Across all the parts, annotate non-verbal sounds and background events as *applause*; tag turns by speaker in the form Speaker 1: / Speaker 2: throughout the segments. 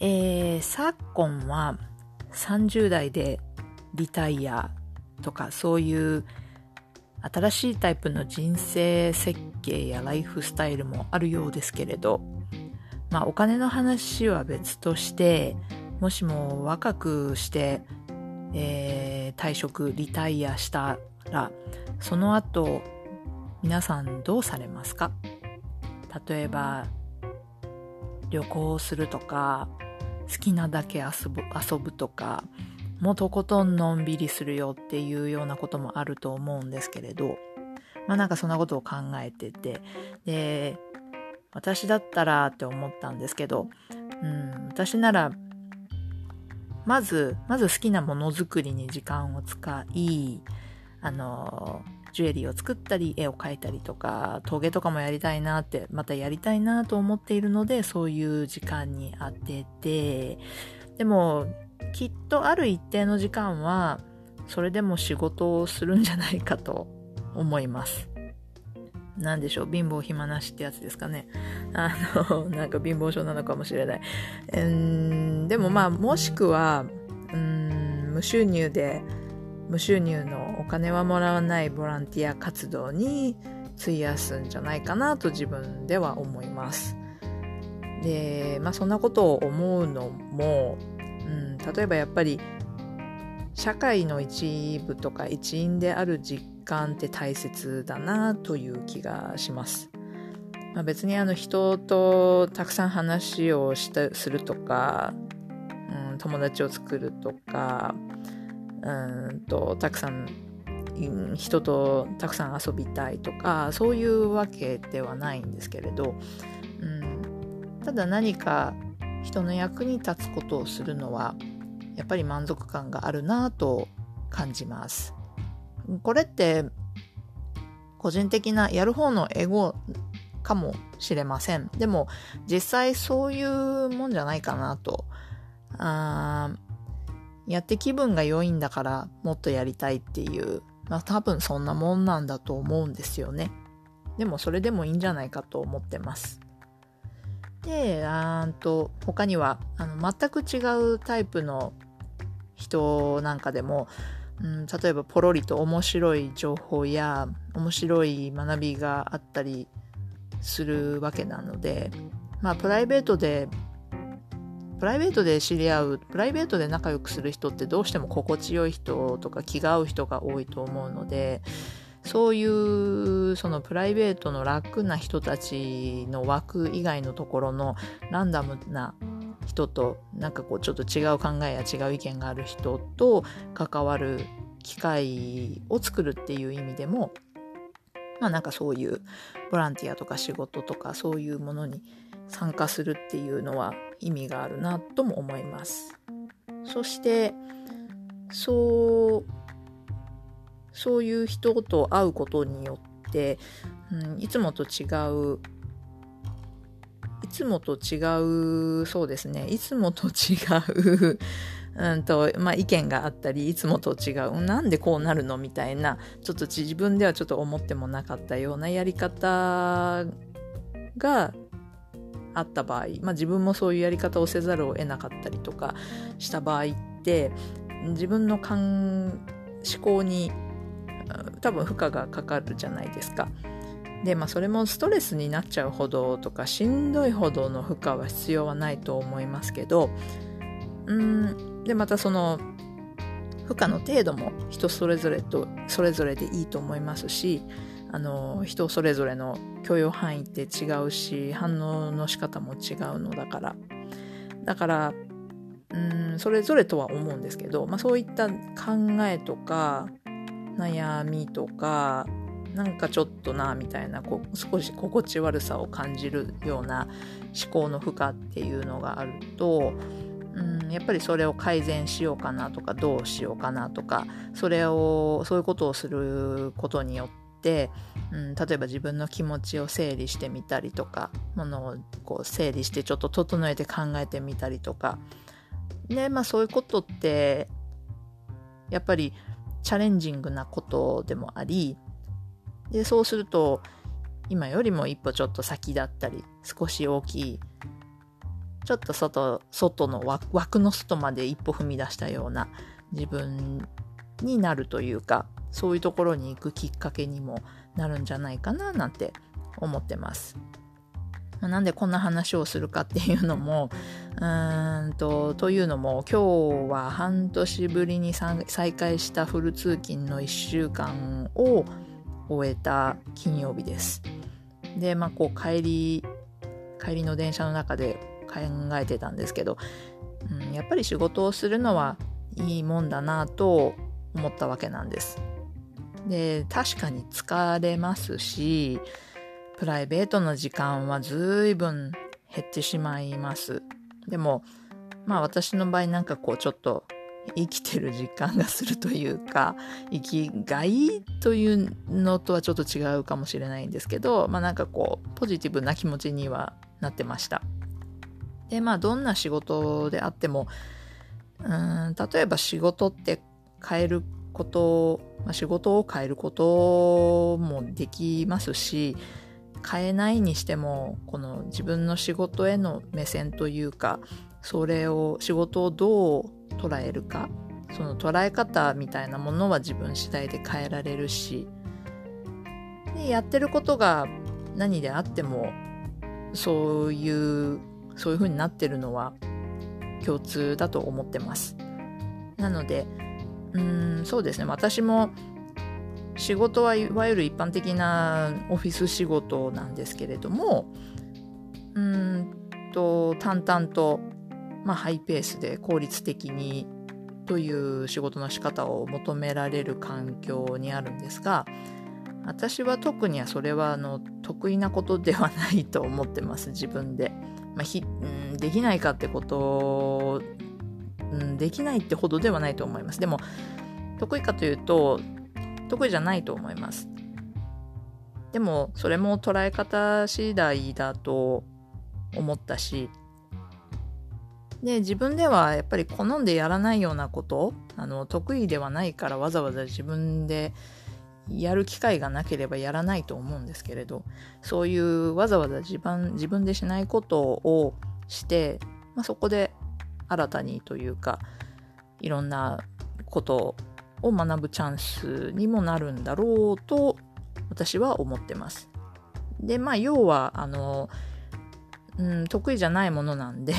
Speaker 1: えー、昨今は30代でリタイアとかそういう新しいタイプの人生設計やライフスタイルもあるようですけれどまあお金の話は別としてもしも若くしてえー、退職、リタイアしたら、その後、皆さんどうされますか？例えば、旅行するとか、好きなだけ遊ぶ遊ぶとか、もうとことんのんびりするよっていうようなこともあると思うんですけれど、まあなんかそんなことを考えてて、で、私だったらって思ったんですけど、うん、私ならまず、まず好きなものづくりに時間を使い、あの、ジュエリーを作ったり、絵を描いたりとか、陶芸とかもやりたいなって、またやりたいなと思っているので、そういう時間に当てて、でも、きっとある一定の時間は、それでも仕事をするんじゃないかと思います。何でしょう？貧乏暇なしってやつですかね。あの、なんか貧乏症なのかもしれない。うんでもまあ、もしくは、うん無収入で、無収入のお金はもらわないボランティア活動に費やすんじゃないかなと自分では思います。で、まあそんなことを思うのも、うん、例えばやっぱり社会の一部とか一員である実感って大切だなという気がします。まあ、別にあの人とたくさん話をしたするとか、うん、友達を作るとか、うんとたくさん人とたくさん遊びたいとかそういうわけではないんですけれど、うん、ただ何か人の役に立つことをするのはやっぱり満足感があるなと感じます。これって個人的なやる方のエゴかもしれません。でも実際そういうもんじゃないかなと。あやって気分が良いんだからもっとやりたいっていう、まあ多分そんなもんなんだと思うんですよね。でもそれでもいいんじゃないかと思ってます。で、あーと他にはあの全く違うタイプの人なんかでも、うん、例えばポロリと面白い情報や面白い学びがあったりするわけなので、まあプライベートでプライベートで知り合うプライベートで仲良くする人ってどうしても心地よい人とか気が合う人が多いと思うのでそういうそのプライベートの楽な人たちの枠以外のところのランダムな人となんかこうちょっと違う考えや違う意見がある人と関わる機会を作るっていう意味でもまあなんかそういうボランティアとか仕事とかそういうものに参加するっていうのは意味があるなとも思います。そしてそうそういう人と会うことによって、うん、いつもと違ういつもと違うそうですねいつもと違う *laughs* うんとまあ、意見があったりいつもと違うなんでこうなるのみたいなちょっと自分ではちょっと思ってもなかったようなやり方があった場合、まあ、自分もそういうやり方をせざるを得なかったりとかした場合って自分の思考に多分負荷がかかるじゃないですか。でまあそれもストレスになっちゃうほどとかしんどいほどの負荷は必要はないと思いますけどうんでまたその負荷の程度も人それぞれとそれぞれでいいと思いますしあの人それぞれの許容範囲って違うし反応の仕方も違うのだから。だからうんそれぞれとは思うんですけど、まあ、そういった考えとか悩みとかなんかちょっとなみたいなこ少し心地悪さを感じるような思考の負荷っていうのがあるとうん、やっぱりそれを改善しようかなとかどうしようかなとかそれをそういうことをすることによって、うん、例えば自分の気持ちを整理してみたりとかものをこう整理してちょっと整えて考えてみたりとか。でまあそういうことってやっぱりチャレンジングなことでもありでそうすると今よりも一歩ちょっと先だったり少し大きいちょっと外外の枠の外まで一歩踏み出したような自分になるというかそういうところに行くきっかけにもなるんじゃないかななんて思ってます。なんでこんな話をするかっていうのも *laughs* うんとというのも今日は半年ぶりに再開したフル通勤の1週間を終えた金曜日です。でまあこう帰り帰りの電車の中で考えてたんですけど、うん、やっぱり仕事をするのはいいもんだなと思ったわけなんです。で確かに疲れますしプライベートの時間はずいぶん減ってしまいます。でもまあ私の場合なんかこうちょっと生きてる実感がするというか生きがいというのとはちょっと違うかもしれないんですけどまあなんかこうポジティブな気持ちにはなってました。でまあどんな仕事であってもうん例えば仕事って変えること、まあ、仕事を変えることもできますし変えないにしてもこの自分の仕事への目線というかそれを仕事をどう捉えるかその捉え方みたいなものは自分次第で変えられるしでやってることが何であってもそういうそういう風になってるのは共通だと思ってます。なのでうんそうですね私も仕事はいわゆる一般的なオフィス仕事なんですけれどもうんと淡々と、まあ、ハイペースで効率的にという仕事の仕方を求められる環境にあるんですが私は特にはそれはあの得意なことではないと思ってます自分で。まあ、ひできないかってこと、うん、できないってほどではないと思います。でも得意かというと得意じゃないと思います。でもそれも捉え方次第だと思ったしで自分ではやっぱり好んでやらないようなことあの得意ではないからわざわざ自分でやる機会がなければやらないと思うんですけれどそういうわざわざ自分自分でしないことをして、まあ、そこで新たにというかいろんなことを学ぶチャンスにもなるんだろうと私は思ってます。でまあ要はあの、うん、得意じゃないものなんで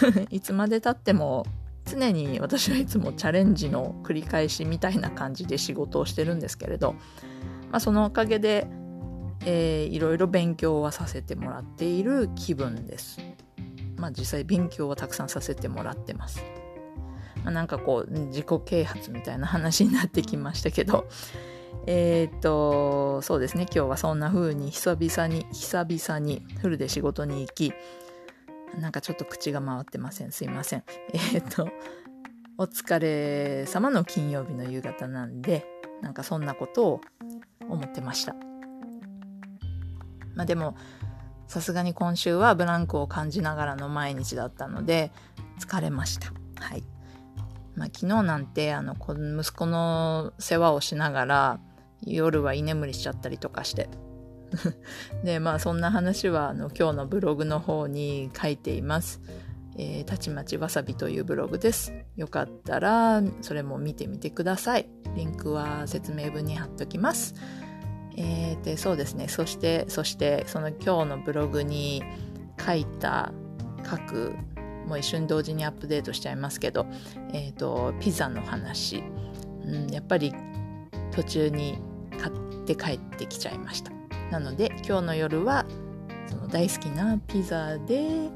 Speaker 1: *laughs* いつまでたっても常に私はいつもチャレンジの繰り返しみたいな感じで仕事をしてるんですけれど、まあ、そのおかげで、えーいろいろ勉強はさせてもらっている気分です。まあ実際勉強はたくさんさせてもらってます。まあ、なんかこう自己啓発みたいな話になってきましたけど *laughs* えーっとそうですね今日はそんな風に久々に久々にフルで仕事に行きなんかちょっと口が回ってません。すいません。*laughs* えーっと、お疲れ様の金曜日の夕方なんで、なんかそんなことを思ってました。まあでも、さすがに今週はブランクを感じながらの毎日だったので、疲れました。はい。まあ昨日なんて、あの、息子の世話をしながら、夜は居眠りしちゃったりとかして、*laughs* でまあそんな話はあの今日のブログの方に書いています。えーたちまちわさびというブログです。よかったらそれも見てみてください。リンクは説明文に貼っときます。えーでそうですね。そしてそしてその今日のブログに書いた各もう一瞬同時にアップデートしちゃいますけど、えー、とピザの話、うん、やっぱり途中に買って帰ってきちゃいました。なので今日の夜はその大好きなピザで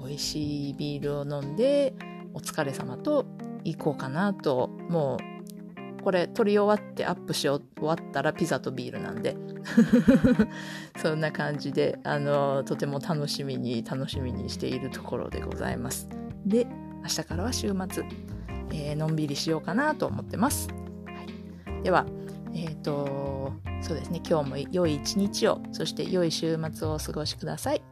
Speaker 1: 美味しいビールを飲んでお疲れ様と行こうかなともうこれ撮り終わってアップし終わったらピザとビールなんで *laughs* そんな感じであのとても楽しみに楽しみにしているところでございますで明日からは週末、えー、のんびりしようかなと思ってます。はい、では、えっ、ー、と、そうですね、今日も良い一日を、そして良い週末をお過ごしください。